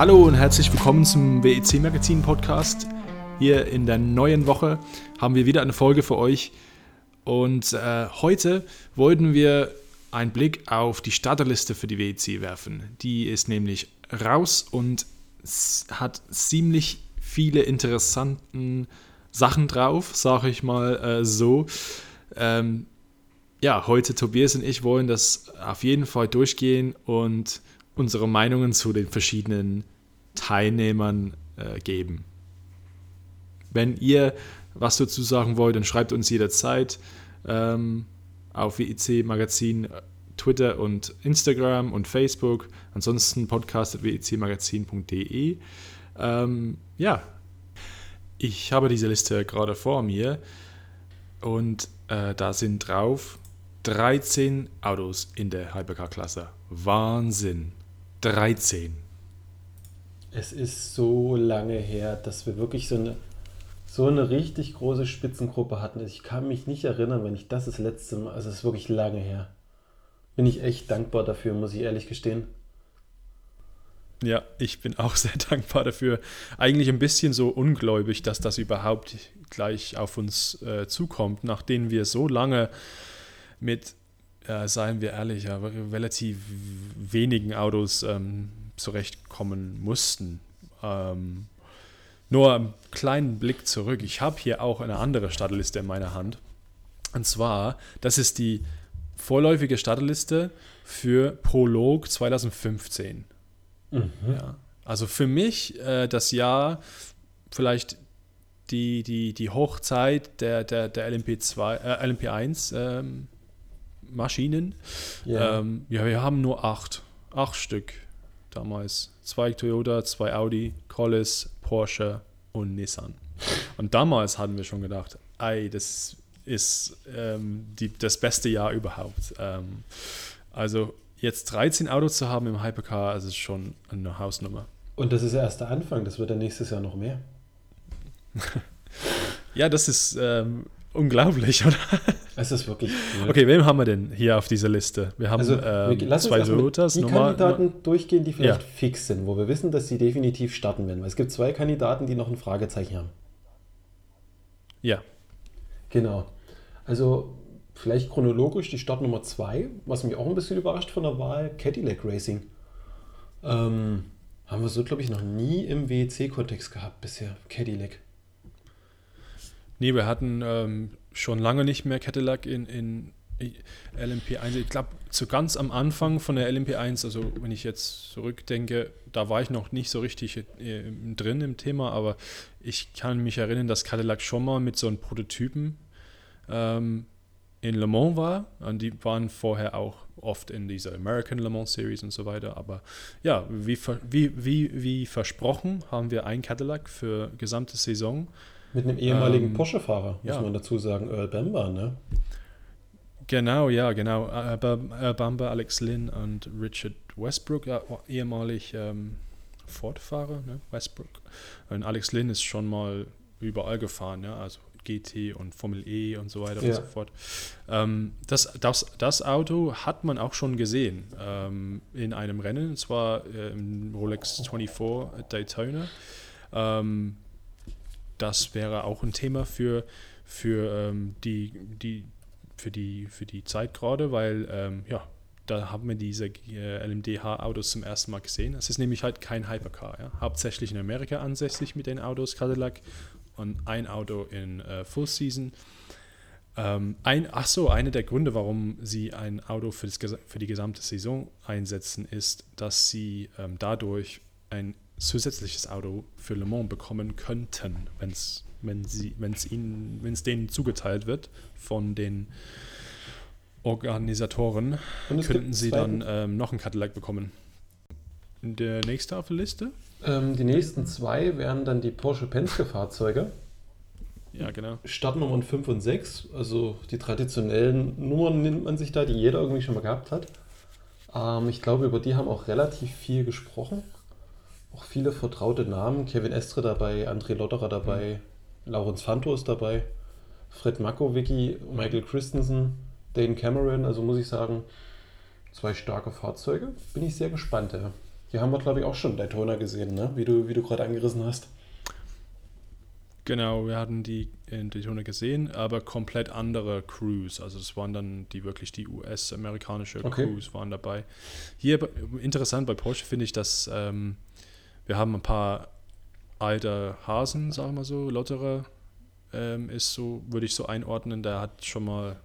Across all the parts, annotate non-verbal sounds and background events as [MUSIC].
Hallo und herzlich willkommen zum WEC Magazin Podcast. Hier in der neuen Woche haben wir wieder eine Folge für euch. Und äh, heute wollten wir einen Blick auf die Starterliste für die WEC werfen. Die ist nämlich raus und hat ziemlich viele interessante Sachen drauf, sage ich mal äh, so. Ähm, ja, heute Tobias und ich wollen das auf jeden Fall durchgehen und unsere Meinungen zu den verschiedenen Teilnehmern äh, geben. Wenn ihr was dazu sagen wollt, dann schreibt uns jederzeit ähm, auf WIC Magazin Twitter und Instagram und Facebook. Ansonsten podcast.wicmagazin.de. Ähm, ja, ich habe diese Liste gerade vor mir und äh, da sind drauf 13 Autos in der Hypercar-Klasse. Wahnsinn. 13. Es ist so lange her, dass wir wirklich so eine, so eine richtig große Spitzengruppe hatten. Ich kann mich nicht erinnern, wenn ich das das letzte Mal, also es ist wirklich lange her. Bin ich echt dankbar dafür, muss ich ehrlich gestehen. Ja, ich bin auch sehr [LAUGHS] dankbar dafür. Eigentlich ein bisschen so ungläubig, dass das überhaupt gleich auf uns äh, zukommt, nachdem wir so lange mit, äh, seien wir ehrlich, ja, relativ wenigen Autos ähm, zurechtkommen mussten. Ähm, nur einen kleinen Blick zurück. Ich habe hier auch eine andere Startliste in meiner Hand. Und zwar, das ist die vorläufige Startliste für Prolog 2015. Mhm. Ja. Also für mich äh, das Jahr vielleicht die, die, die Hochzeit der, der, der LMP2, äh, LMP1 ähm, Maschinen. Yeah. Ähm, ja, wir haben nur acht. Acht Stück damals. Zwei Toyota, zwei Audi, Collis, Porsche und Nissan. Und damals hatten wir schon gedacht, ey, das ist ähm, die, das beste Jahr überhaupt. Ähm, also jetzt 13 Autos zu haben im Hypercar, das ist schon eine Hausnummer. Und das ist erst der Anfang, das wird dann nächstes Jahr noch mehr. [LAUGHS] ja, das ist ähm, unglaublich, oder? Es ist wirklich. Cool. Okay, wem haben wir denn hier auf dieser Liste? Wir haben also, ähm, wir, zwei Toyotas. Die Nummer, Kandidaten durchgehen, die vielleicht ja. fix sind, wo wir wissen, dass sie definitiv starten werden. Weil es gibt zwei Kandidaten, die noch ein Fragezeichen haben. Ja. Genau. Also vielleicht chronologisch die Startnummer 2, was mich auch ein bisschen überrascht von der Wahl, Cadillac Racing. Ähm, haben wir so, glaube ich, noch nie im WEC-Kontext gehabt bisher, Cadillac. Nee, wir hatten ähm, schon lange nicht mehr Cadillac in, in LMP1. Ich glaube, so ganz am Anfang von der LMP1, also wenn ich jetzt zurückdenke, da war ich noch nicht so richtig äh, drin im Thema, aber ich kann mich erinnern, dass Cadillac schon mal mit so einem Prototypen ähm, in Le Mans war. Und die waren vorher auch oft in dieser American Le Mans Series und so weiter. Aber ja, wie, wie, wie, wie versprochen haben wir ein Cadillac für gesamte Saison. Mit einem ehemaligen ähm, Porsche-Fahrer, muss ja. man dazu sagen, Earl Bamber, ne? Genau, ja, genau. Earl Bamber, Alex Lynn und Richard Westbrook, ja, ehemalig ähm, Ford-Fahrer, ne? Westbrook. Und Alex Lynn ist schon mal überall gefahren, ja, also GT und Formel E und so weiter ja. und so fort. Ähm, das, das, das Auto hat man auch schon gesehen ähm, in einem Rennen, und zwar äh, im Rolex 24 Daytona. Ähm, das wäre auch ein Thema für, für, ähm, die, die, für, die, für die Zeit gerade, weil ähm, ja, da haben wir diese äh, LMDH-Autos zum ersten Mal gesehen. Es ist nämlich halt kein Hypercar. Ja? Hauptsächlich in Amerika ansässig mit den Autos Cadillac und ein Auto in äh, Full Season. Ähm, ein, ach so, einer der Gründe, warum sie ein Auto für, das, für die gesamte Saison einsetzen, ist, dass sie ähm, dadurch ein zusätzliches Auto für Le Mans bekommen könnten, wenn's, wenn es ihnen, wenn es denen zugeteilt wird von den Organisatoren, könnten sie dann ähm, noch ein Cadillac bekommen. Der nächste auf der Liste? Ähm, die nächsten zwei wären dann die Porsche Penske-Fahrzeuge. Ja, genau. Startnummern 5 und 6, also die traditionellen Nummern nimmt man sich da, die jeder irgendwie schon mal gehabt hat. Ähm, ich glaube, über die haben auch relativ viel gesprochen. Auch viele vertraute Namen. Kevin Estre dabei, André Lotterer dabei, mhm. Laurens Fanto ist dabei, Fred Makowicki, Michael Christensen, Dane Cameron. Also muss ich sagen, zwei starke Fahrzeuge. Bin ich sehr gespannt. Ja. Hier haben wir, glaube ich, auch schon Daytona gesehen, ne? wie du, wie du gerade angerissen hast. Genau, wir hatten die in Daytona gesehen, aber komplett andere Crews. Also es waren dann die wirklich die US-amerikanische okay. Crews waren dabei. Hier interessant bei Porsche finde ich, dass ähm, wir haben ein paar alte Hasen, sagen wir so, Lotterer ähm, ist so, würde ich so einordnen. Der hat schon mal,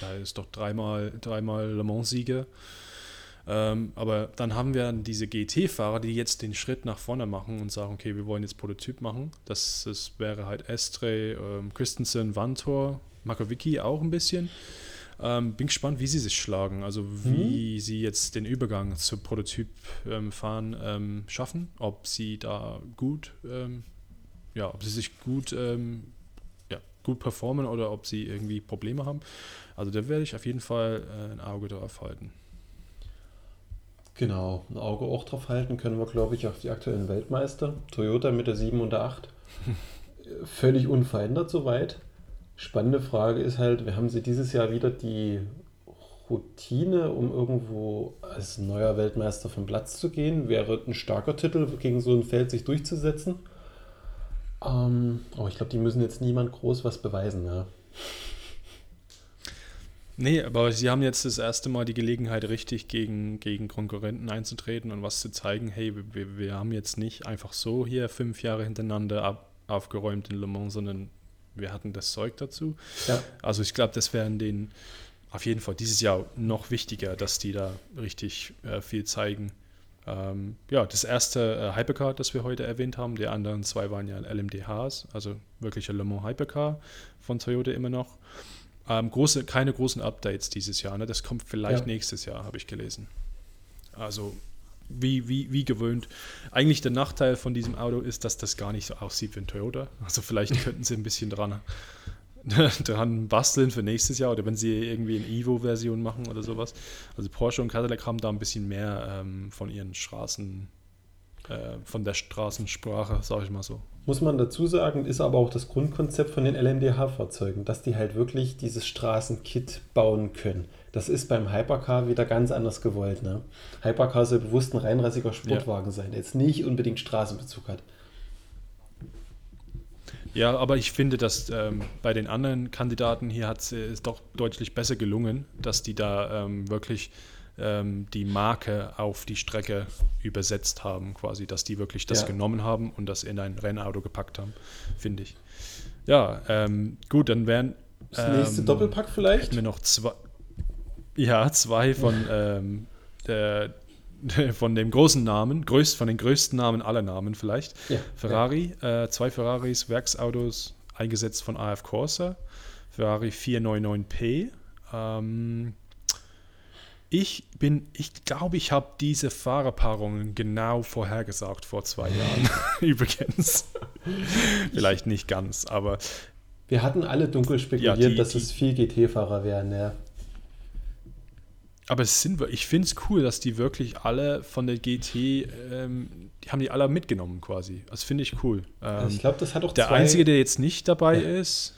da ist doch dreimal, dreimal Le Mans-Sieger. Ähm, aber dann haben wir diese GT-Fahrer, die jetzt den Schritt nach vorne machen und sagen, okay, wir wollen jetzt Prototyp machen. Das, das wäre halt Estre, ähm, Christensen, Vantor, Makovici auch ein bisschen. Ähm, bin gespannt, wie sie sich schlagen, also wie mhm. sie jetzt den Übergang zum Prototyp-Fahren ähm, schaffen, ob sie da gut, ähm, ja, ob sie sich gut, ähm, ja, gut performen oder ob sie irgendwie Probleme haben. Also da werde ich auf jeden Fall äh, ein Auge drauf halten. Genau, ein Auge auch drauf halten können wir, glaube ich, auf die aktuellen Weltmeister. Toyota mit der 7 und der 8. [LAUGHS] Völlig unverändert soweit. Spannende Frage ist halt, wir haben sie dieses Jahr wieder die Routine, um irgendwo als neuer Weltmeister vom Platz zu gehen. Wäre ein starker Titel, gegen so ein Feld sich durchzusetzen. Ähm, aber ich glaube, die müssen jetzt niemand groß was beweisen. Ja. Nee, aber sie haben jetzt das erste Mal die Gelegenheit, richtig gegen, gegen Konkurrenten einzutreten und was zu zeigen. Hey, wir, wir haben jetzt nicht einfach so hier fünf Jahre hintereinander ab, aufgeräumt in Le Mans, sondern wir hatten das Zeug dazu. Ja. Also ich glaube, das wären den auf jeden Fall dieses Jahr noch wichtiger, dass die da richtig äh, viel zeigen. Ähm, ja, das erste äh, Hypercar, das wir heute erwähnt haben, die anderen zwei waren ja LMDHs, also wirkliche Le Mans Hypercar von Toyota immer noch. Ähm, große, keine großen Updates dieses Jahr. Ne? Das kommt vielleicht ja. nächstes Jahr, habe ich gelesen. Also wie, wie, wie gewöhnt. Eigentlich der Nachteil von diesem Auto ist, dass das gar nicht so aussieht wie ein Toyota. Also vielleicht [LAUGHS] könnten sie ein bisschen dran, [LAUGHS] dran basteln für nächstes Jahr oder wenn sie irgendwie eine Evo-Version machen oder sowas. Also Porsche und Cadillac haben da ein bisschen mehr ähm, von ihren Straßen äh, von der Straßensprache, sage ich mal so. Muss man dazu sagen, ist aber auch das Grundkonzept von den LMDH-Fahrzeugen, dass die halt wirklich dieses Straßenkit bauen können. Das ist beim Hypercar wieder ganz anders gewollt. Ne? Hypercar soll bewusst ein reinrassiger Sportwagen ja. sein, der jetzt nicht unbedingt Straßenbezug hat. Ja, aber ich finde, dass ähm, bei den anderen Kandidaten hier hat es doch deutlich besser gelungen, dass die da ähm, wirklich ähm, die Marke auf die Strecke übersetzt haben, quasi, dass die wirklich das ja. genommen haben und das in ein Rennauto gepackt haben, finde ich. Ja, ähm, gut, dann wären. Das nächste ähm, Doppelpack vielleicht? Hätten wir noch zwei. Ja, zwei von, [LAUGHS] ähm, der, von dem großen Namen, größt, von den größten Namen aller Namen vielleicht. Ja, Ferrari, ja. Äh, zwei Ferraris, Werksautos, eingesetzt von AF Corsa. Ferrari 499P. Ähm, ich bin, ich glaube, ich habe diese Fahrerpaarungen genau vorhergesagt vor zwei Jahren. [LAUGHS] Übrigens. Vielleicht nicht ganz, aber. Wir hatten alle dunkel spekuliert, ja, die, dass die, es viel GT-Fahrer wären, ja. Aber es sind, ich finde es cool, dass die wirklich alle von der GT, ähm, die haben die alle mitgenommen quasi. Das finde ich cool. Ähm, ich glaube, das hat auch Der zwei... Einzige, der jetzt nicht dabei ja. ist.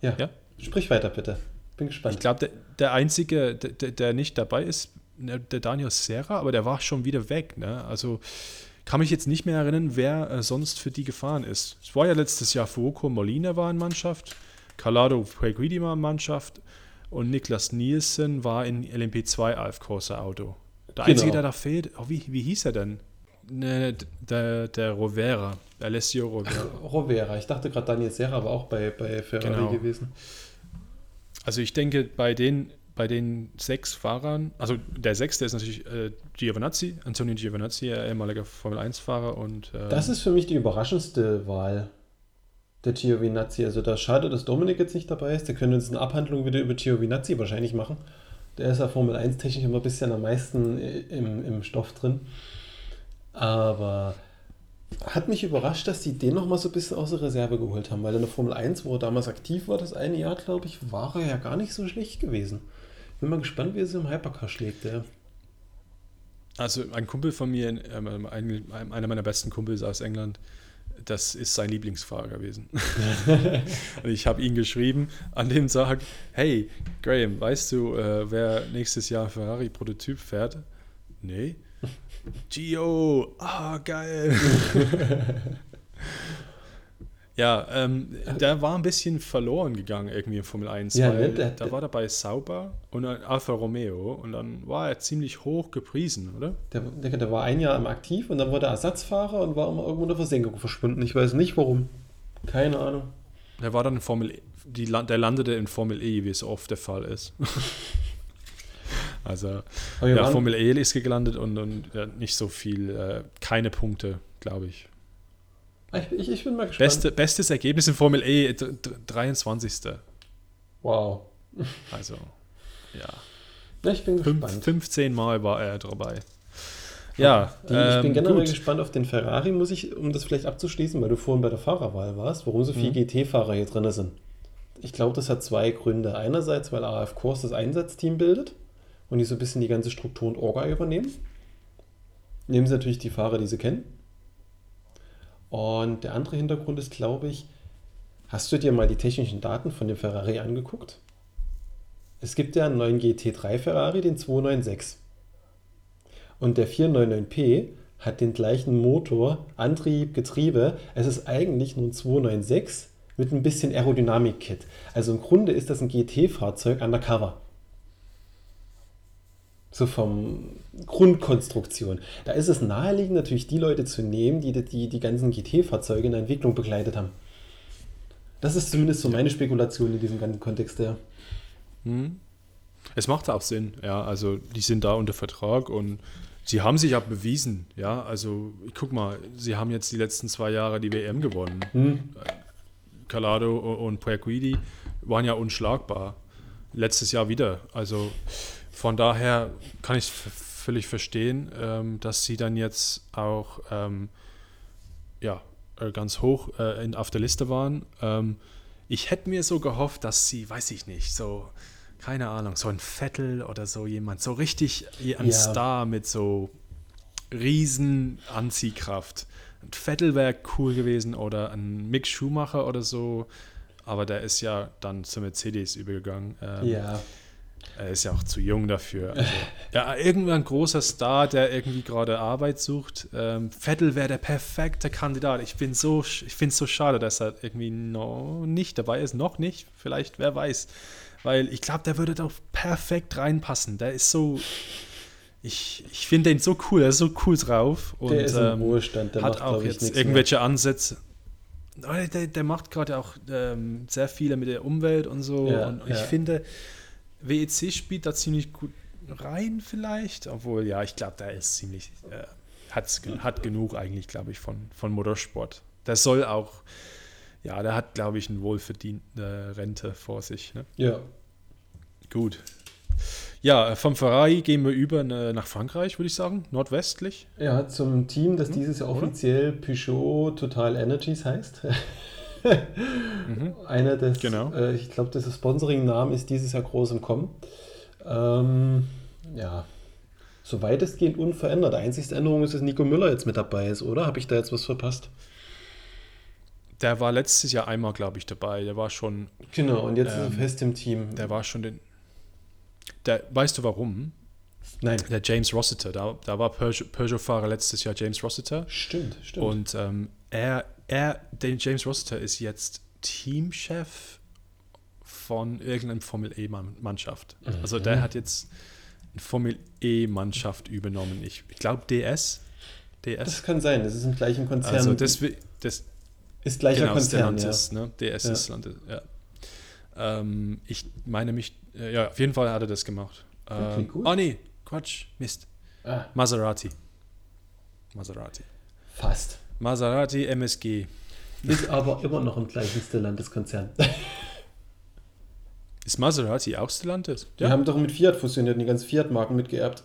Ja. ja. Sprich weiter, bitte. Bin gespannt. Ich glaube, der, der Einzige, der, der, nicht dabei ist, ne, der Daniel Serra, aber der war schon wieder weg. Ne? Also kann mich jetzt nicht mehr erinnern, wer äh, sonst für die gefahren ist. Es war ja letztes Jahr Fuoco Molina war in Mannschaft, Calado Peguidi war in Mannschaft und Niklas Nielsen war in LMP2 Alf Corsa Auto. Der Einzige, genau. der da fehlt, oh, wie, wie hieß er denn? Ne, der, der Rovera, Alessio Rovera. Rovera, ich dachte gerade Daniel Serra war auch bei, bei Ferrari genau. gewesen. Also ich denke, bei den, bei den sechs Fahrern, also der sechste ist natürlich äh, Giovinazzi, Antonio Giovinazzi, ehemaliger Formel-1-Fahrer und äh, Das ist für mich die überraschendste Wahl, der Giovinazzi. Also da schade, dass Dominik jetzt nicht dabei ist. Der könnte uns eine Abhandlung wieder über Giovinazzi wahrscheinlich machen. Der ist ja Formel 1 technisch immer ein bisschen am meisten im, im Stoff drin. Aber hat mich überrascht, dass die den nochmal so ein bisschen aus der Reserve geholt haben, weil in der Formel 1, wo er damals aktiv war, das eine Jahr, glaube ich, war er ja gar nicht so schlecht gewesen. Bin mal gespannt, wie er es im Hypercar schlägt. Ja. Also ein Kumpel von mir, ähm, einer meiner besten Kumpels aus England, das ist sein Lieblingsfahrer gewesen. [LAUGHS] und ich habe ihn geschrieben an dem Tag, hey Graham, weißt du, äh, wer nächstes Jahr Ferrari-Prototyp fährt? Nee. Gio, ah, geil. [LAUGHS] ja, ähm, der war ein bisschen verloren gegangen irgendwie in Formel 1, Ja, weil ne, der- da war dabei Sauber und dann Alfa Romeo und dann war er ziemlich hoch gepriesen, oder? Der, der, der war ein Jahr im Aktiv und dann wurde er Ersatzfahrer und war immer irgendwo in der Versenkung verschwunden. Ich weiß nicht warum. Keine Ahnung. Der war dann in Formel E, die, Land- der landete in Formel E, wie es oft der Fall ist. [LAUGHS] also, ja, Formel E ist gelandet und, und ja, nicht so viel, äh, keine Punkte, glaube ich. ich, ich, ich bin mal gespannt. Beste, bestes Ergebnis in Formel E, d- d- 23. Wow. Also, ja. Ich bin Fünf, gespannt. 15 Mal war er dabei. Ja, Die, ich bin ähm, generell gut. gespannt auf den Ferrari, muss ich, um das vielleicht abzuschließen, weil du vorhin bei der Fahrerwahl warst, warum so viele Mhm. GT-Fahrer hier drin sind. Ich glaube, das hat zwei Gründe. Einerseits, weil AF Course das Einsatzteam bildet und die so ein bisschen die ganze Struktur und Orga übernehmen. Nehmen sie natürlich die Fahrer, die sie kennen. Und der andere Hintergrund ist, glaube ich, hast du dir mal die technischen Daten von dem Ferrari angeguckt? Es gibt ja einen neuen GT3 Ferrari, den 296. Und der 499p hat den gleichen Motor, Antrieb, Getriebe. Es ist eigentlich nur ein 296 mit ein bisschen Aerodynamik-Kit. Also im Grunde ist das ein GT-Fahrzeug undercover. So vom Grundkonstruktion. Da ist es naheliegend, natürlich die Leute zu nehmen, die die, die ganzen GT-Fahrzeuge in der Entwicklung begleitet haben. Das ist zumindest so meine Spekulation in diesem ganzen Kontext. Ja. Hm. Es macht auch Sinn, ja. Also die sind da unter Vertrag und sie haben sich ja bewiesen, ja. Also guck mal, sie haben jetzt die letzten zwei Jahre die WM gewonnen. Hm. Calado und Puerguidi waren ja unschlagbar. Letztes Jahr wieder. Also von daher kann ich völlig verstehen, ähm, dass sie dann jetzt auch ähm, ja, äh, ganz hoch äh, in, auf der Liste waren. Ähm, ich hätte mir so gehofft, dass sie, weiß ich nicht, so, keine Ahnung, so ein Vettel oder so jemand, so richtig ein Ja. Star mit so riesen Anziehkraft. Ein Vettel wäre cool gewesen oder ein Mick Schumacher oder so, aber der ist ja dann zur Mercedes übergegangen. Ähm, Ja. Er ist ja auch zu jung dafür. Also, ja, irgendein großer Star, der irgendwie gerade Arbeit sucht. Ähm, Vettel wäre der perfekte Kandidat. Ich bin so, ich finde es so schade, dass er irgendwie noch nicht dabei ist. Noch nicht, vielleicht, wer weiß. Weil ich glaube, der würde doch perfekt reinpassen. Der ist so. Ich, ich finde den so cool, er ist so cool drauf. Und, Der ist im ähm, Ruhestand, der hat macht, auch ich, jetzt irgendwelche Ansätze. Oh, Der, der macht gerade auch ähm, sehr viele mit der Umwelt und so. Ja, und ich ja. finde, WEC spielt da ziemlich gut rein, vielleicht. Obwohl, ja, ich glaube, der ist ziemlich. Äh, hat's, hat genug eigentlich, glaube ich, von, von Motorsport. Der soll auch. Ja, der hat, glaube ich, eine wohlverdiente Rente vor sich. Ne? Ja. Gut. Ja, vom Ferrari gehen wir über äh, nach Frankreich, würde ich sagen. Nordwestlich. Ja, zum Team, das dieses Jahr Hm, offiziell Peugeot Total Energies heißt. [LAUGHS] Mhm. [LAUGHS] Einer des, Genau. äh, ich glaube, das Sponsoring-Namen ist dieses Jahr groß im Kommen. Ähm, ja, so weitestgehend unverändert. Einzigste Änderung ist, dass Nico Müller jetzt mit dabei ist, oder? Habe ich da jetzt was verpasst? Der war letztes Jahr einmal, glaube ich, dabei. Der war schon, Genau, und jetzt ist er Ähm, fest im Team. der war schon den. Der, weißt du warum? Nein, Der James Rossiter, da, da war Peugeot- Peugeot-Fahrer letztes Jahr James Rossiter. stimmt, stimmt. Und ähm, er, er, der James Rossiter ist jetzt Teamchef von irgendeiner Formel E-Mannschaft. Also der hat jetzt eine Formel E-Mannschaft übernommen. Ich, ich glaube DS. DS. das kann sein, das ist im gleichen Konzern. also das, das ist gleicher genau, Konzern, ja. Stellantis, ne? DS Ja. ist Stellantis, ja. Ähm, ich meine mich, äh, ja, auf jeden Fall hat er das gemacht. Okay, Ähm, gut. Oh nee, Quatsch, Mist. Ah, Maserati. Maserati. fast. Maserati MSG. Ist aber immer noch im gleichen Stellantis-Konzern. [LAUGHS] Ist Maserati auch Stellantis? Die haben doch mit Fiat fusioniert und die ganzen Fiat-Marken mitgeerbt.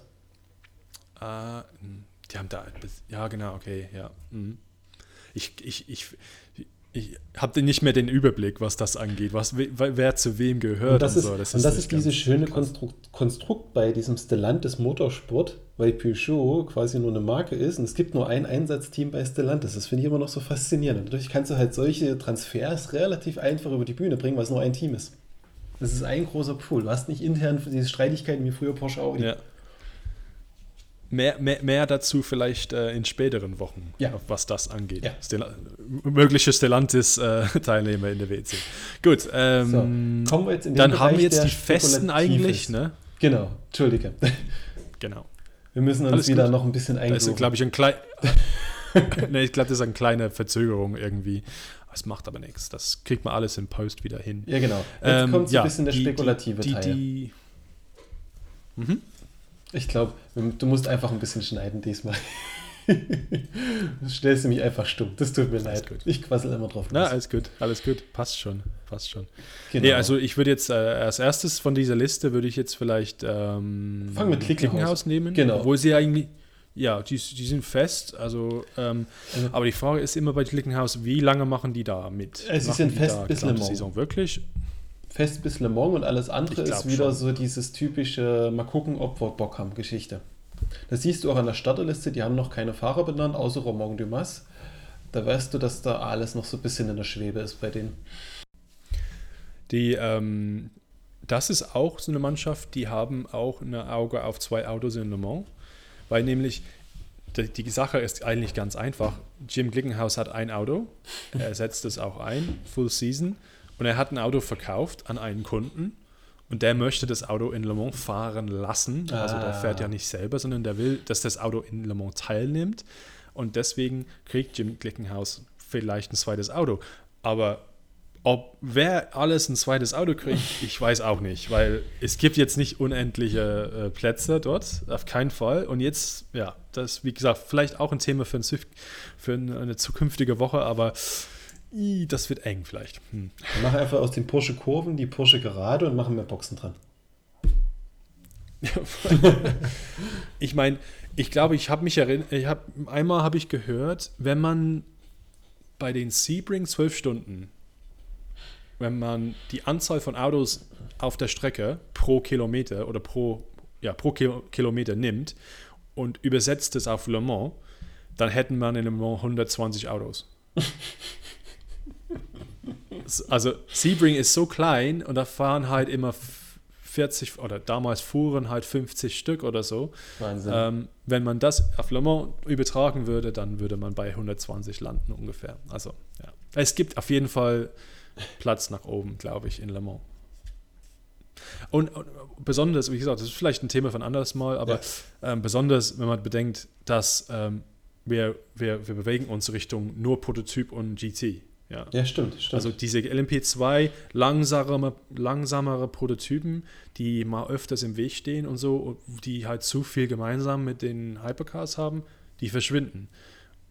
Ah, hm, die haben da. Ja, genau, okay, ja. mhm. Ich, ich, ich, ich habe nicht mehr den Überblick, was das angeht, was, wer, zu wem gehört Und das ist, so. und das nicht ist dieses schöne. Konstrukt, Konstrukt bei diesem Stellantis Motorsport, weil Peugeot quasi nur eine Marke ist und es gibt nur ein Einsatzteam bei Stellantis. Das finde ich immer noch so faszinierend. Und dadurch kannst du halt solche Transfers relativ einfach über die Bühne bringen, weil es nur ein Team ist. Das ist ein großer Pool. Du hast nicht intern diese Streitigkeiten wie früher Porsche Audi. Ja. mehr, mehr, mehr dazu vielleicht äh, in späteren Wochen, Ja. was das angeht. Ja. Stella mögliche Stellantis-Teilnehmer [LAUGHS] in der WEC. Gut, ähm, So, kommen wir jetzt in den dann haben Bereich, wir jetzt die Festen eigentlich, ne? Genau, Entschuldige. Genau. Wir müssen uns Alles wieder gut. noch ein bisschen Da ist, eingrooven. glaube ich, ein klein. [LAUGHS] nee, ich glaube, das ist eine kleine Verzögerung irgendwie. Das macht aber nichts. Das kriegt man alles im Post wieder hin. Ja, genau. Jetzt Ähm, kommt ja, ein bisschen der die- spekulative die, Teil. die, Mhm. Ich glaube, du musst einfach ein bisschen schneiden diesmal. [LAUGHS] du stellst du mich einfach stumm. Das tut mir leid. gut. Ich quassel immer drauf. Na, alles gut, alles gut. Passt schon, passt schon. genau. Nee, also ich würde jetzt äh, als erstes von dieser Liste würde ich jetzt vielleicht ähm, Fang mit Klickenhaus. nehmen. Genau. Obwohl sie eigentlich, ja, die, die sind fest. Also, ähm, Also- aber die Frage ist immer bei Klickenhaus, wie lange machen die da mit? Äh, sie Machen sind fest da bis Le Mans. Saison wirklich? Fest bis Le Mans und alles andere ist wieder schon. so dieses typische, mal gucken, ob wir Bock haben, Geschichte. Das siehst du auch an der Starterliste, die haben noch keine Fahrer benannt, außer Romain Dumas. Da weißt du, dass da alles noch so ein bisschen in der Schwebe ist bei denen. Die, ähm, das ist auch so eine Mannschaft, die haben auch ein Auge auf zwei Autos in Le Mans, weil nämlich die, die Sache ist eigentlich ganz einfach. Jim Glickenhaus hat ein Auto, er setzt es auch ein, Full Season, und er hat ein Auto verkauft an einen Kunden und der möchte das Auto in Le Mans fahren lassen. Also der Ah. fährt ja nicht selber, sondern der will, dass das Auto in Le Mans teilnimmt und deswegen kriegt Jim Glickenhaus vielleicht ein zweites Auto. Aber ob wer alles ein zweites Auto kriegt, [LAUGHS] ich weiß auch nicht, weil es gibt jetzt nicht unendliche äh, Plätze dort, auf keinen Fall. Und jetzt, ja, das wie gesagt, vielleicht auch ein Thema für, ein, für eine eine zukünftige Woche, aber i, das wird eng vielleicht. Hm. Wir machen einfach aus den Porsche Kurven die Porsche Gerade und machen mehr Boxen dran. [LAUGHS] Ich meine, ich glaube, ich habe mich erinnert, ich hab, einmal habe ich gehört, wenn man bei den Sebring 12 Stunden, wenn man die Anzahl von Autos auf der Strecke pro Kilometer oder pro, ja, pro Kilo, Kilometer nimmt und übersetzt es auf Le Mans, dann hätten man in Le Mans 120 Autos. [LAUGHS] also Sebring ist so klein und da fahren halt immer 40 oder damals fuhren halt 50 Stück oder so. Wahnsinn. Ähm, wenn man das auf Le Mans übertragen würde, dann würde man bei 120 landen ungefähr. Also, ja. Es gibt auf jeden Fall Platz nach oben, glaube ich, in Le Mans. Und, und besonders, wie gesagt, das ist vielleicht ein Thema von anderes Mal, aber ähm, besonders, wenn man bedenkt, dass ähm, wir, wir, wir bewegen uns Richtung nur Prototyp und GT. Ja. ja, stimmt, stimmt. Also diese LMP2 langsamere, langsamere Prototypen, die mal öfters im Weg stehen und so, die halt zu viel gemeinsam mit den Hypercars haben, die verschwinden.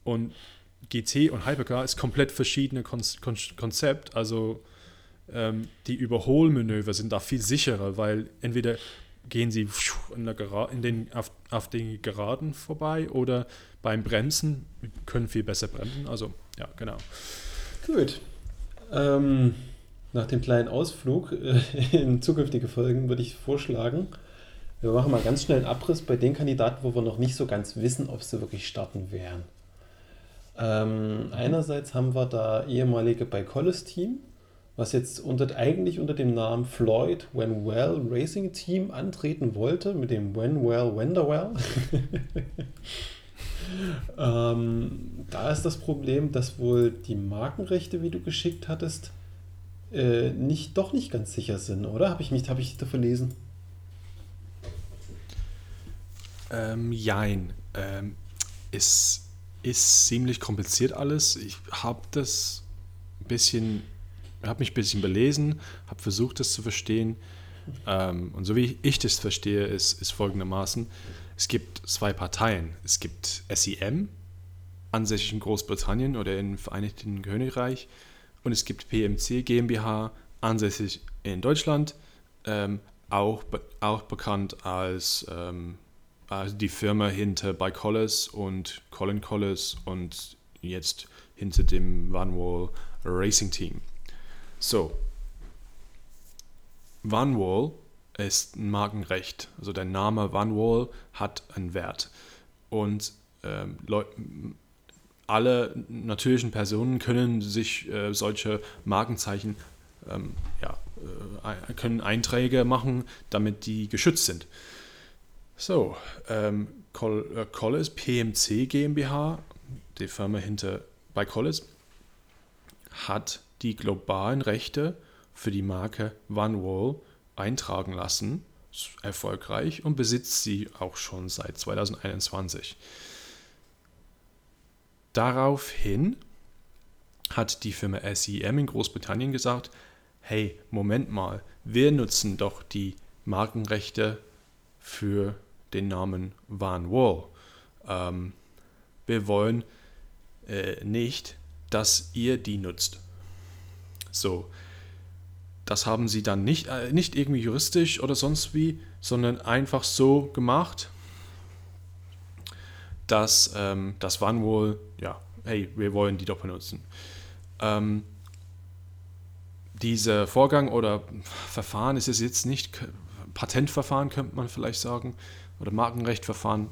Und GT und Hypercar ist komplett verschiedene Kon Kon Konzept. Also ähm, die Überholmanöver sind da viel sicherer, weil entweder gehen sie in, in den, auf, auf den Geraden vorbei oder beim Bremsen können viel besser bremsen. Also ja, genau. Gut. Ähm, nach dem kleinen Ausflug äh, [LAUGHS] in zukünftige Folgen würde ich vorschlagen, wir machen mal ganz schnell einen Abriss bei den Kandidaten, wo wir noch nicht so ganz wissen, ob sie wirklich starten werden. Ähm, einerseits haben wir da ehemalige bei Collis Team, was jetzt unter, eigentlich unter dem Namen Floyd Wenwell Racing Team antreten wollte, mit dem Wenwell Wenderwell. [LAUGHS] [LAUGHS] ähm, da ist das Problem, dass wohl die Markenrechte, wie du geschickt hattest, äh, nicht, doch nicht ganz sicher sind, oder? Habe ich mich hab ich da verlesen? Ähm, jein. Ähm, es ist ziemlich kompliziert alles. Ich habe das ein bisschen, habe mich ein bisschen belesen, habe versucht, das zu verstehen. Ähm, und so wie ich das verstehe, ist, ist folgendermaßen: Es gibt zwei Parteien. Es gibt SEM, ansässig in Großbritannien oder im Vereinigten Königreich, und es gibt PMC GmbH, ansässig in Deutschland, ähm, auch, auch bekannt als ähm, also die Firma hinter bei Collis und Colin Collis und jetzt hinter dem Vanwall Racing Team. So, Vanwall ist ein Markenrecht, also der Name Vanwall hat einen Wert und ähm, alle natürlichen Personen können sich äh, solche Markenzeichen ähm, ja, äh, können Einträge machen, damit die geschützt sind. So, ähm, Col Collis PMC GmbH, die Firma hinter bei Collis, hat die globalen Rechte für die Marke One Wall eintragen lassen, erfolgreich und besitzt sie auch schon seit 2021. Daraufhin hat die Firma SEM in Großbritannien gesagt, hey, Moment mal, wir nutzen doch die Markenrechte für den Namen Van Wall. Ähm, wir wollen äh, nicht, dass ihr die nutzt. So, das haben sie dann nicht, äh, nicht irgendwie juristisch oder sonst wie, sondern einfach so gemacht, dass ähm, das Van Wall, ja, hey, wir wollen die doch benutzen. Ähm, dieser Vorgang oder Verfahren ist es jetzt nicht, Patentverfahren könnte man vielleicht sagen, oder Markenrechtverfahren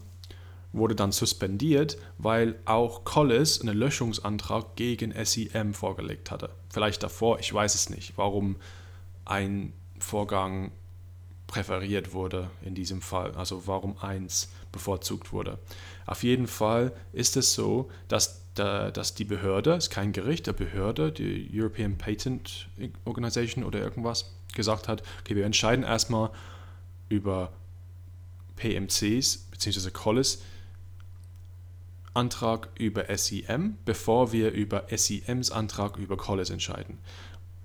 wurde dann suspendiert, weil auch Collis einen Löschungsantrag gegen SEM vorgelegt hatte. Vielleicht davor, ich weiß es nicht, warum ein Vorgang präferiert wurde in diesem Fall, also warum eins bevorzugt wurde. Auf jeden Fall ist es so, dass, dass die Behörde, es ist kein Gericht, der Behörde, die European Patent Organization oder irgendwas, gesagt hat, okay, wir entscheiden erstmal über PMCs bzw. Collis Antrag über SEM, bevor wir über SEMs Antrag über Collis entscheiden.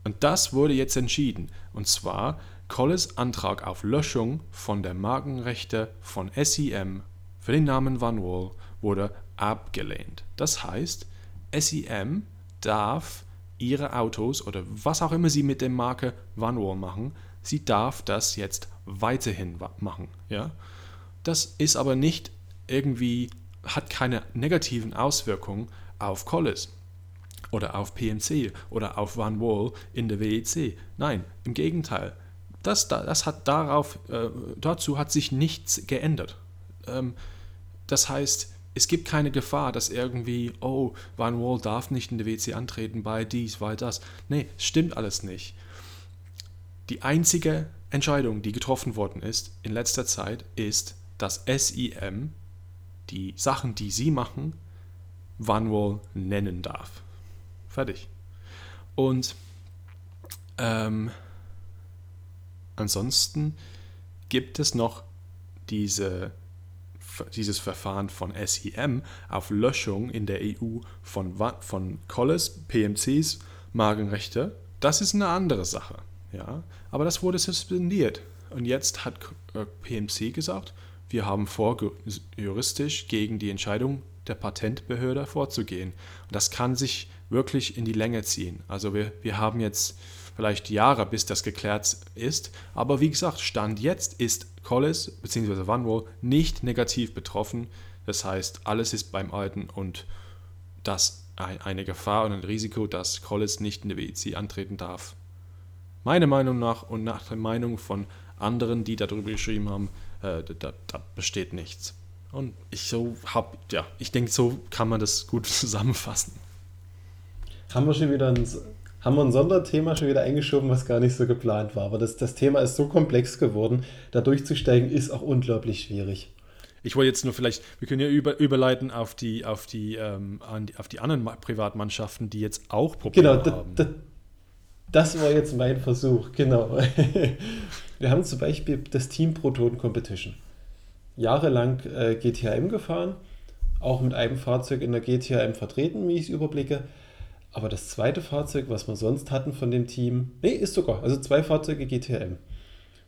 Und das wurde jetzt entschieden. Und zwar Collis Antrag auf Löschung von der Markenrechte von SEM für den Namen Van Wall wurde abgelehnt. Das heißt, SEM darf ihre Autos oder was auch immer sie mit der Marke Van Wall machen, sie darf das jetzt weiterhin machen. Ja? Das ist aber nicht irgendwie, hat keine negativen Auswirkungen auf Collis oder auf PMC oder auf Van Wall in der WEC. Nein, im Gegenteil. Das, das hat darauf, äh, dazu hat sich nichts geändert. Ähm, das heißt, es gibt keine Gefahr, dass irgendwie, oh, Van Wall darf nicht in der WC antreten bei dies, weil das. Nee, stimmt alles nicht. Die einzige Entscheidung, die getroffen worden ist in letzter Zeit, ist, dass SIM die Sachen, die sie machen, Van Wall nennen darf. Fertig. Und ähm, ansonsten gibt es noch diese, dieses Verfahren von SIM auf Löschung in der EU von, von Collis, PMCs, Magenrechte. Das ist eine andere Sache. Ja? Aber das wurde suspendiert. Und jetzt hat äh, PMC gesagt, wir haben vor, juristisch gegen die Entscheidung der Patentbehörde vorzugehen. Und das kann sich wirklich in die Länge ziehen. Also wir, wir haben jetzt vielleicht Jahre, bis das geklärt ist. Aber wie gesagt, Stand jetzt ist Collis bzw. Vanwall nicht negativ betroffen. Das heißt, alles ist beim Alten und das eine Gefahr und ein Risiko, dass Collis nicht in der WEC antreten darf. Meiner Meinung nach und nach der Meinung von anderen, die darüber geschrieben haben, äh, da, da, besteht nichts. Und ich so hab, ja, ich denke, so kann man das gut [LAUGHS] zusammenfassen. Haben wir schon wieder ein, haben wir ein Sonderthema schon wieder eingeschoben, was gar nicht so geplant war. Aber das, das Thema ist so komplex geworden, da durchzusteigen ist auch unglaublich schwierig. Ich wollte jetzt nur vielleicht, wir können ja über, überleiten auf die, auf die, ähm, auf die anderen Privatmannschaften, die jetzt auch Probleme genau, haben. Genau, das war jetzt mein Versuch, genau. [LAUGHS] Wir haben zum Beispiel das Team Proton Competition jahrelang äh, GTHM gefahren, auch mit einem Fahrzeug in der GTHM vertreten, wie ich es überblicke. Aber das zweite Fahrzeug, was wir sonst hatten von dem Team, nee, ist sogar, also zwei Fahrzeuge GTHM.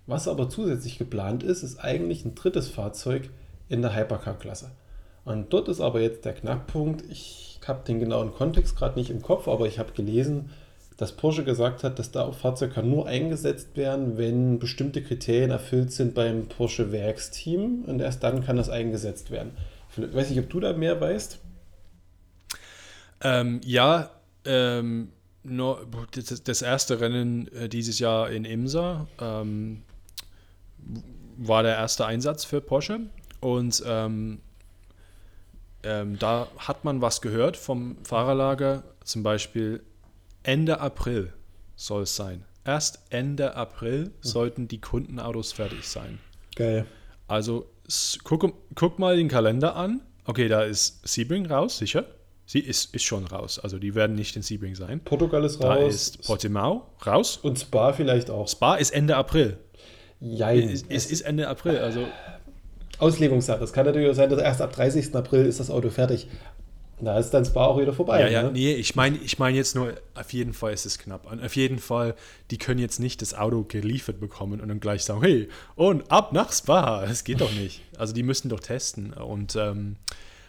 Was aber zusätzlich geplant ist, ist eigentlich ein drittes Fahrzeug in der Hypercar-Klasse. Und dort ist aber jetzt der Knackpunkt, ich habe den genauen Kontext gerade nicht im Kopf, aber ich habe gelesen, dass Porsche gesagt hat, dass da Fahrzeug kann nur eingesetzt werden, wenn bestimmte Kriterien erfüllt sind beim Porsche Werksteam und erst dann kann das eingesetzt werden. Ich weiß nicht, ob du da mehr weißt. Ähm, ja, ähm, nur das, das, erste Rennen äh, dieses Jahr in Imsa ähm, war der erste Einsatz für Porsche und ähm, ähm, da hat man was gehört vom Fahrerlager, zum Beispiel Ende April soll es sein. Erst Ende April hm. sollten die Kundenautos fertig sein. Geil. Also guck, guck mal den Kalender an. Okay, da ist Sebring raus, sicher. Sie ist, ist schon raus. Also die werden nicht in Sebring sein. Portugal ist Da raus. ist Portimao raus. und Spa vielleicht auch. Spa ist Ende April. Jein. Es, es ist Ende April. Also Auslegungssache. Es kann natürlich auch sein, dass erst ab 30. April ist das Auto fertig. Da ist dann Spa auch wieder vorbei. Ja, ja, ne? nee, ich meine ich mein jetzt nur, auf jeden Fall ist es knapp. Und auf jeden Fall, die können jetzt nicht das Auto geliefert bekommen und dann gleich sagen, hey, und ab nach Spa. Das geht doch nicht. Also die müssen doch testen. Und ähm,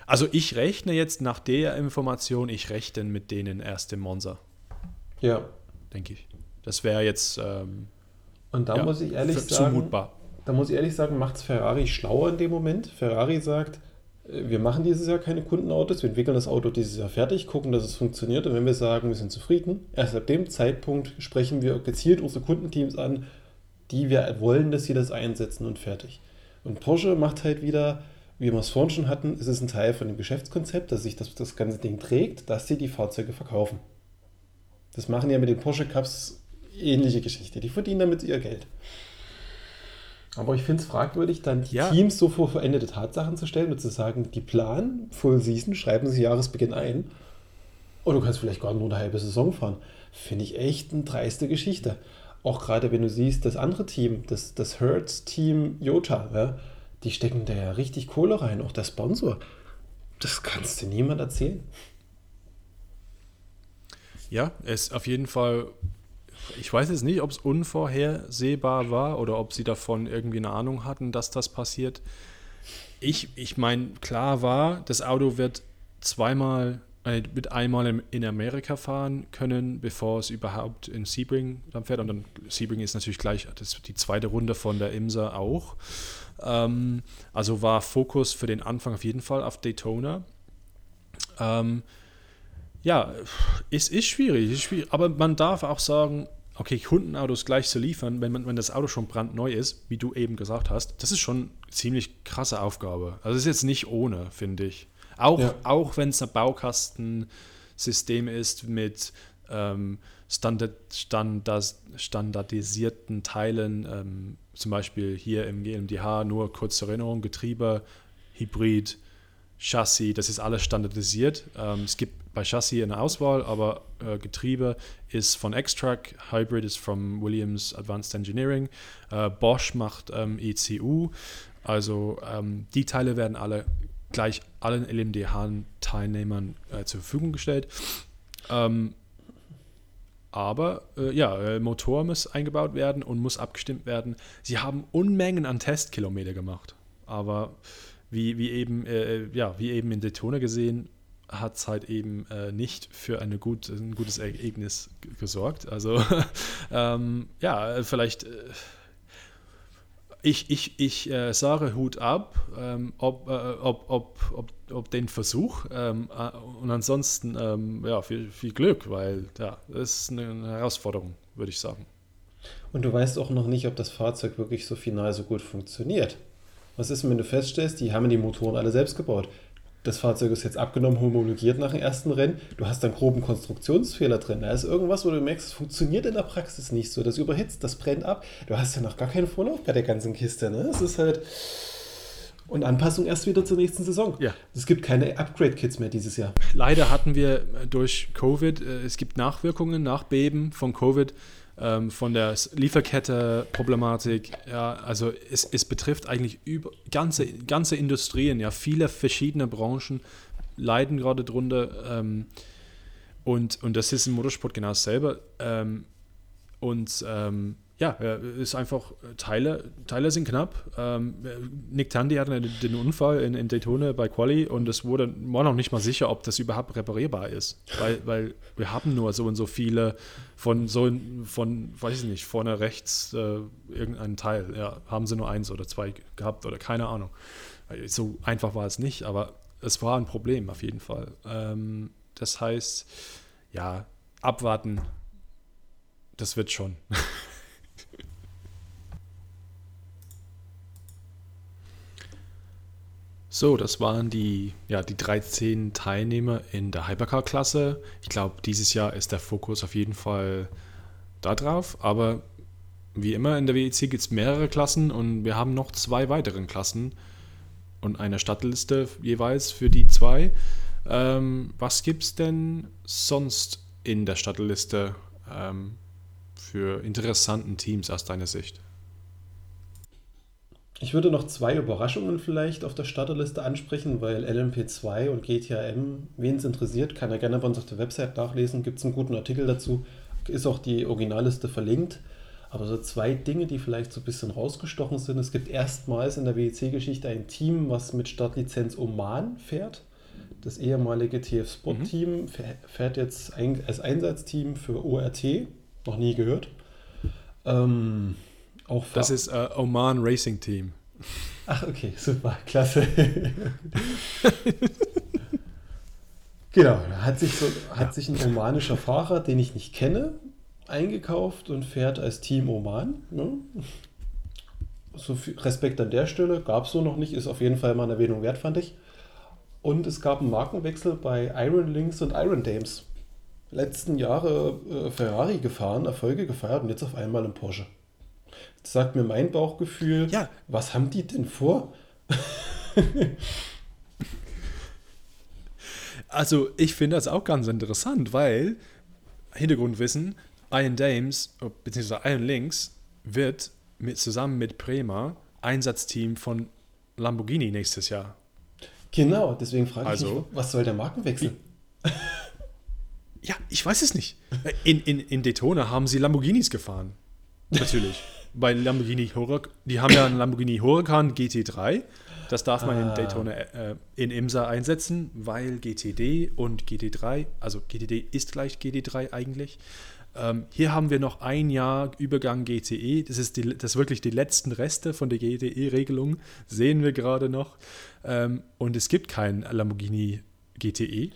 also ich rechne jetzt nach der Information, ich rechne mit denen erst im Monza, ja. denke ich. Das wäre jetzt ähm, Und da ja, muss ich ehrlich sagen, zumutbar. da muss ich ehrlich sagen, macht es Ferrari schlauer in dem Moment. Ferrari sagt, wir machen dieses Jahr keine Kundenautos, wir entwickeln das Auto dieses Jahr fertig, gucken, dass es funktioniert und wenn wir sagen, wir sind zufrieden, erst ab dem Zeitpunkt sprechen wir gezielt unsere Kundenteams an, die wir wollen, dass sie das einsetzen und fertig. Und Porsche macht halt wieder, wie wir es vorhin schon hatten, es ist ein Teil von dem Geschäftskonzept, dass sich das, das ganze Ding trägt, dass sie die Fahrzeuge verkaufen. Das machen ja mit den Porsche Cups ähnliche Geschichte. Die verdienen damit ihr Geld. Aber ich finde es fragwürdig, dann die Ja. Teams so vor veränderte Tatsachen zu stellen und zu sagen, die planen Full Season, schreiben sie Jahresbeginn ein und du kannst vielleicht gar nur eine halbe Saison fahren. Finde ich echt eine dreiste Geschichte. Auch gerade wenn du siehst, das andere Team, das, das Hertz-Team Jota, ja, die stecken da ja richtig Kohle rein, auch der Sponsor. Das kannst du niemand erzählen. Ja, es ist auf jeden Fall. Ich weiß jetzt nicht, ob es unvorhersehbar war oder ob sie davon irgendwie eine Ahnung hatten, dass das passiert. Ich, ich meine, klar war, das Auto wird zweimal, äh, mit einmal in, Amerika fahren können, bevor es überhaupt in Sebring dann fährt. Und dann Sebring ist natürlich gleich das, die zweite Runde von der IMSA auch. Ähm, also war Fokus für den Anfang auf jeden Fall auf Daytona. Ähm, ja, es ist ist schwierig, aber man darf auch sagen, okay, Kundenautos gleich zu liefern, wenn, man, wenn das Auto schon brandneu ist, wie du eben gesagt hast, das ist schon eine ziemlich krasse Aufgabe. Also es ist jetzt nicht ohne, finde ich. Auch, Ja. auch wenn es ein Baukastensystem ist mit ähm, Standard, Standard, standardisierten Teilen, ähm, zum Beispiel hier im GmbH nur kurze Erinnerung, Getriebe, Hybrid, Chassis, das ist alles standardisiert. Ähm, es gibt bei Chassis eine Auswahl, aber äh, Getriebe ist von X-Track, Hybrid ist von Williams Advanced Engineering, äh, Bosch macht ähm, ECU. Also ähm, die Teile werden alle gleich allen LMDH-Teilnehmern äh, zur Verfügung gestellt. Ähm, aber äh, ja, äh, Motor muss eingebaut werden und muss abgestimmt werden. Sie haben Unmengen an Testkilometer gemacht. Aber wie, wie, eben, äh, ja, wie eben in Daytona gesehen, hat es halt eben äh, nicht für eine gut, ein gutes Ergebnis g- gesorgt. Also [LAUGHS] ähm, ja, vielleicht. Äh, ich, ich, ich äh, sage Hut ab, ähm, ob, äh, ob, ob, ob, ob den Versuch ähm, äh, und ansonsten ähm, ja, viel, viel Glück, weil ja, das ist eine Herausforderung, würde ich sagen. Und du weißt auch noch nicht, ob das Fahrzeug wirklich so final so gut funktioniert. Was ist, wenn du feststellst, die haben die Motoren alle selbst gebaut? Das Fahrzeug ist jetzt abgenommen, homologiert nach dem ersten Rennen. Du hast dann groben Konstruktionsfehler drin. Da ist irgendwas, wo du merkst, es funktioniert in der Praxis nicht so. Das überhitzt, das brennt ab. Du hast ja noch gar keinen Vorlauf bei der ganzen Kiste. Ne? Es ist halt. Und Anpassung erst wieder zur nächsten Saison. Ja. Es gibt keine Upgrade-Kits mehr dieses Jahr. Leider hatten wir äh, durch Covid, äh, es gibt Nachwirkungen, Nachbeben von Covid, ähm, von der Lieferkette-Problematik. Ja, also es, es betrifft eigentlich über, ganze, ganze Industrien, ja, viele verschiedene Branchen leiden gerade drunter. Ähm, und, und das ist im Motorsport genau dasselbe. Ähm, und ähm, ja, äh, ist einfach, äh, Teile, Teile sind knapp. Ähm, äh, Nick Tandy hatte den Unfall in, in Daytona bei Quali und es wurde, war noch nicht mal sicher, ob das überhaupt reparierbar ist. Weil, weil wir haben nur so und so viele von so von, weiß ich nicht, vorne rechts äh, irgendeinen Teil. Ja, haben sie nur eins oder zwei gehabt oder keine Ahnung. So einfach war es nicht, aber es war ein Problem auf jeden Fall. Ähm, das heißt, ja, abwarten. Das wird schon. [LAUGHS] So, das waren die, ja, die 13 Teilnehmer in der Hypercar-Klasse. Ich glaube, dieses Jahr ist der Fokus auf jeden Fall da drauf. Aber wie immer in der WEC gibt es mehrere Klassen und wir haben noch zwei weitere Klassen. und eine Stadtliste jeweils für die zwei. Ähm, was gibt es denn sonst in der Stadtliste ähm, für interessanten Teams aus deiner Sicht? Ich würde noch zwei Überraschungen vielleicht auf der Starterliste ansprechen, weil LMP2 und GTAM, wen es interessiert, kann er gerne bei uns auf der Website nachlesen. Gibt es einen guten Artikel dazu. Ist auch die Originalliste verlinkt. Aber so zwei Dinge, die vielleicht so ein bisschen rausgestochen sind. Es gibt erstmals in der WEC-Geschichte ein Team, was mit Startlizenz Oman fährt. Das ehemalige TF Sport Team mhm. fährt jetzt als Einsatzteam für ORT. Noch nie gehört. Ähm, auch das ist äh, Oman Racing Team. Ach, okay, super, klasse. [LAUGHS] genau, da hat sich, so, hat sich ein omanischer Fahrer, den ich nicht kenne, eingekauft und fährt als Team Oman. Ne? So Respekt an der Stelle, gab es so noch nicht, ist auf jeden Fall mal eine Erwähnung wert, fand ich. Und es gab einen Markenwechsel bei Iron Links und Iron Dames. Letzten Jahre äh, Ferrari gefahren, Erfolge gefeiert und jetzt auf einmal im Porsche sagt mir mein Bauchgefühl, ja. was haben die denn vor? also ich finde das auch ganz interessant, weil Hintergrundwissen, Iron Dames bzw. Iron Links wird mit, zusammen mit Prema Einsatzteam von Lamborghini nächstes Jahr. Genau, deswegen frage also, ich mich, was soll der Markenwechsel? Ja, ich weiß es nicht. In, in, in Daytona haben sie Lamborghinis gefahren. Natürlich [LAUGHS] bei Lamborghini Huracan, die haben ja einen Lamborghini Huracan GT3. Das darf man ah. in Daytona äh, in IMSA einsetzen, weil GTD und GT3, also GTD ist gleich GT3 eigentlich. Ähm, hier haben wir noch ein Jahr Übergang GTE. Das ist, die, das ist wirklich die letzten Reste von der GTE-Regelung, sehen wir gerade noch. Ähm, und es gibt kein Lamborghini GTE.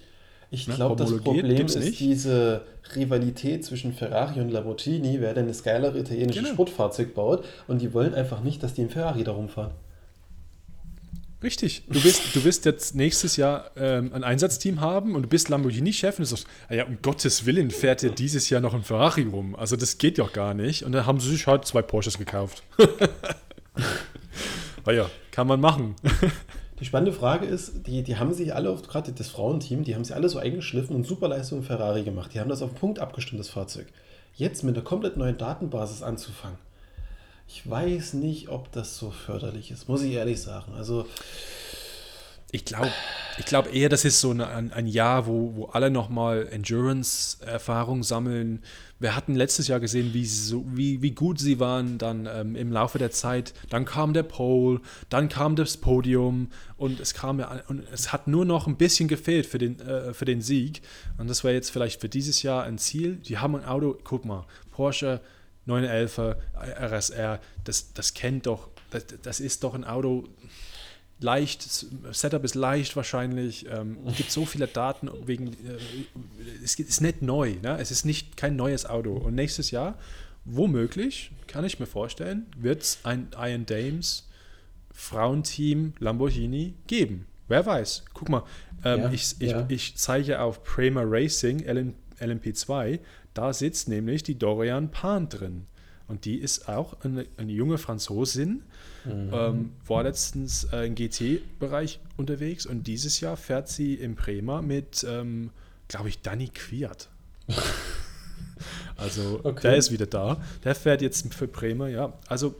Ich ne? glaube, das Problem ist diese Rivalität zwischen Ferrari und Lamborghini, wer denn das geilere italienische genau. Sportfahrzeug baut. Und die wollen einfach nicht, dass die im Ferrari da rumfahren. Richtig. Du wirst, du wirst jetzt nächstes Jahr ähm, ein Einsatzteam haben und du bist Lamborghini-Chef und du sagst, ah ja, um Gottes Willen fährt ihr dieses Jahr noch ein Ferrari rum. Also das geht ja gar nicht. Und dann haben sie sich halt zwei Porsches gekauft. [LAUGHS] naja, kann man machen. [LAUGHS] Die spannende Frage ist, die, die haben sich alle, gerade das Frauenteam, die haben sich alle so eingeschliffen und Superleistung Ferrari gemacht. Die haben das auf den Punkt abgestimmt, das Fahrzeug. Jetzt mit einer komplett neuen Datenbasis anzufangen, ich weiß nicht, ob das so förderlich ist, muss ich ehrlich sagen. Also ich glaube ich glaub eher, das ist so ein, ein Jahr, wo, wo alle nochmal Endurance-Erfahrung sammeln. Wir hatten letztes Jahr gesehen, wie, so, wie, wie gut sie waren dann ähm, im Laufe der Zeit. Dann kam der Pole, dann kam das Podium und es kam und es hat nur noch ein bisschen gefehlt für den, äh, für den Sieg. Und das wäre jetzt vielleicht für dieses Jahr ein Ziel. Die haben ein Auto, guck mal, Porsche 911 RSR, das, das kennt doch, das, das ist doch ein Auto, leicht, Setup ist leicht wahrscheinlich. Ähm, es gibt so viele Daten wegen, äh, es ist nicht neu, ne? es ist nicht kein neues Auto. Und nächstes Jahr, womöglich, kann ich mir vorstellen, wird es ein Iron Dames Frauenteam Lamborghini geben. Wer weiß. Guck mal, ähm, ja, ich, ich, ja. ich, zeige auf Prima Racing LM, LMP2, da sitzt nämlich die Dorian Pan drin. Und die ist auch eine, eine junge Franzosin, mhm. ähm, war letztens äh, im GT-Bereich unterwegs und dieses Jahr fährt sie im Prema mit, ähm, glaube ich, Danny Quiert. [LAUGHS] also okay. der ist wieder da. Der fährt jetzt für Bremer, ja. Also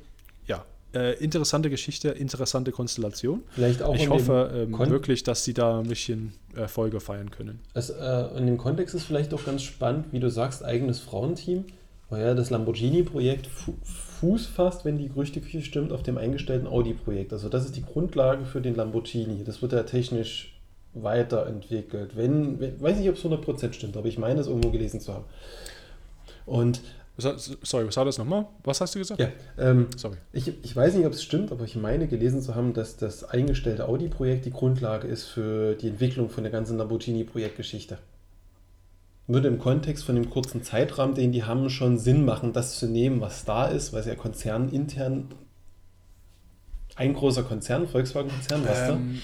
ja, äh, interessante Geschichte, interessante Konstellation. Vielleicht auch ich hoffe ähm, wirklich, dass sie da ein bisschen Erfolge feiern können. Es, äh, in dem Kontext ist vielleicht auch ganz spannend, wie du sagst, eigenes Frauenteam ja das Lamborghini-Projekt Fuß fasst, wenn die Gerüchteküche stimmt, auf dem eingestellten Audi-Projekt. Also das ist die Grundlage für den Lamborghini. Das wird ja technisch weiterentwickelt. Wenn, wenn weiß nicht, ob es 100% stimmt, aber ich meine es irgendwo gelesen zu haben. Und Sorry, was war das nochmal? Was hast du gesagt? Ja, ähm, Sorry. Ich, ich weiß nicht, ob es stimmt, aber ich meine gelesen zu haben, dass das eingestellte Audi-Projekt die Grundlage ist für die Entwicklung von der ganzen Lamborghini-Projektgeschichte würde im Kontext von dem kurzen Zeitrahmen, den die haben, schon Sinn machen, das zu nehmen, was da ist, weil es ja konzernintern ein großer Konzern, Volkswagen-Konzern, was ähm,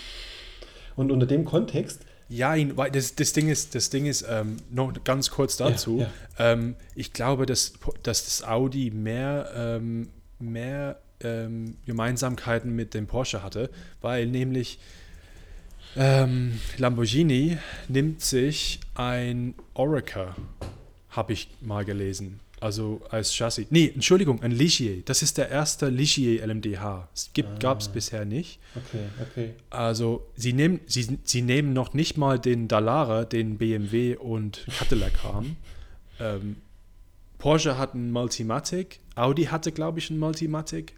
Und unter dem Kontext. Ja, das, das Ding ist, das Ding ist ähm, noch ganz kurz dazu. Ja, ja. Ähm, ich glaube, dass, dass das Audi mehr, ähm, mehr ähm, Gemeinsamkeiten mit dem Porsche hatte, weil nämlich ähm, Lamborghini nimmt sich ein Oracle, habe ich mal gelesen. Also als Chassis. Nee, Entschuldigung, ein Ligier. Das ist der erste Ligier LMDH. Es ah. gab es bisher nicht. Okay, okay. Also sie nehmen, sie, sie nehmen noch nicht mal den Dallara, den BMW und Cadillac haben. Ähm, Porsche hat einen Multimatic, Audi hatte, glaube ich, einen Multimatic.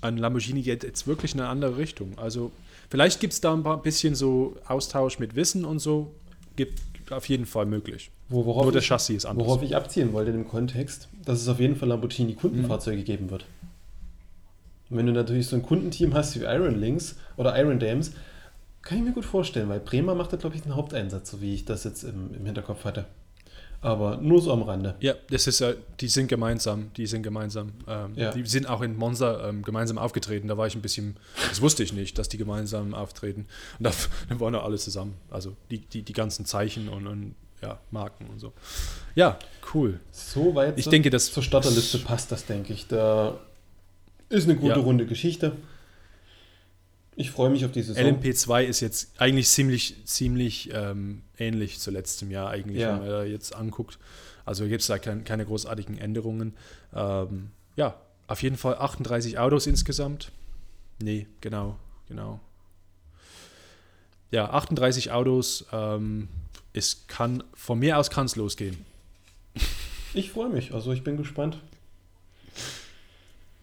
Ein Lamborghini geht jetzt wirklich in eine andere Richtung. Also vielleicht gibt es da ein paar bisschen so Austausch mit Wissen und so. Gibt auf jeden Fall möglich. Worauf Nur das Chassis ist anders. Worauf ich abzielen wollte in dem Kontext, dass es auf jeden Fall Lamborghini Kundenfahrzeuge mhm. geben wird. Und wenn du natürlich so ein Kundenteam hast wie Iron Links oder Iron Dams, kann ich mir gut vorstellen, weil Bremer macht da, glaube ich, einen Haupteinsatz, so wie ich das jetzt im, im Hinterkopf hatte. Aber nur so am Rande. Ja, das ist die sind gemeinsam, die sind gemeinsam. Ähm, ja. Die sind auch in Monza ähm, gemeinsam aufgetreten. Da war ich ein bisschen, das wusste ich nicht, dass die gemeinsam auftreten. Und da, [LAUGHS] dann waren wir alle zusammen. Also die, die, die ganzen Zeichen und, und ja, Marken und so. Ja, cool. So weit ich denke, das zur Starterliste passt das, denke ich. Da ist eine gute ja. runde Geschichte. Ich freue mich auf diese Saison. LMP2 ist jetzt eigentlich ziemlich, ziemlich ähm, ähnlich zu letztem Jahr, eigentlich, ja. wenn man da jetzt anguckt. Also gibt es da kein, keine großartigen Änderungen. Ähm, ja, auf jeden Fall 38 Autos insgesamt. Nee, genau, genau. Ja, 38 Autos. Ähm, es kann, von mir aus kann es losgehen. Ich freue mich, also ich bin gespannt.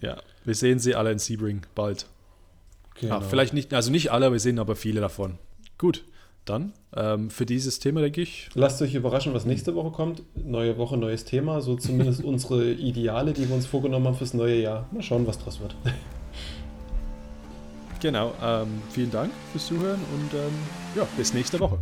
Ja, wir sehen sie alle in Sebring bald. Genau. Ach, vielleicht nicht, also nicht alle, wir sehen aber viele davon. Gut, dann ähm, für dieses Thema, denke ich. Lasst euch überraschen, was nächste Woche kommt. Neue Woche, neues Thema. So zumindest [LAUGHS] unsere Ideale, die wir uns vorgenommen haben fürs neue Jahr. Mal schauen, was draus wird. Genau. Ähm, vielen Dank fürs Zuhören und ähm, ja, bis nächste Woche.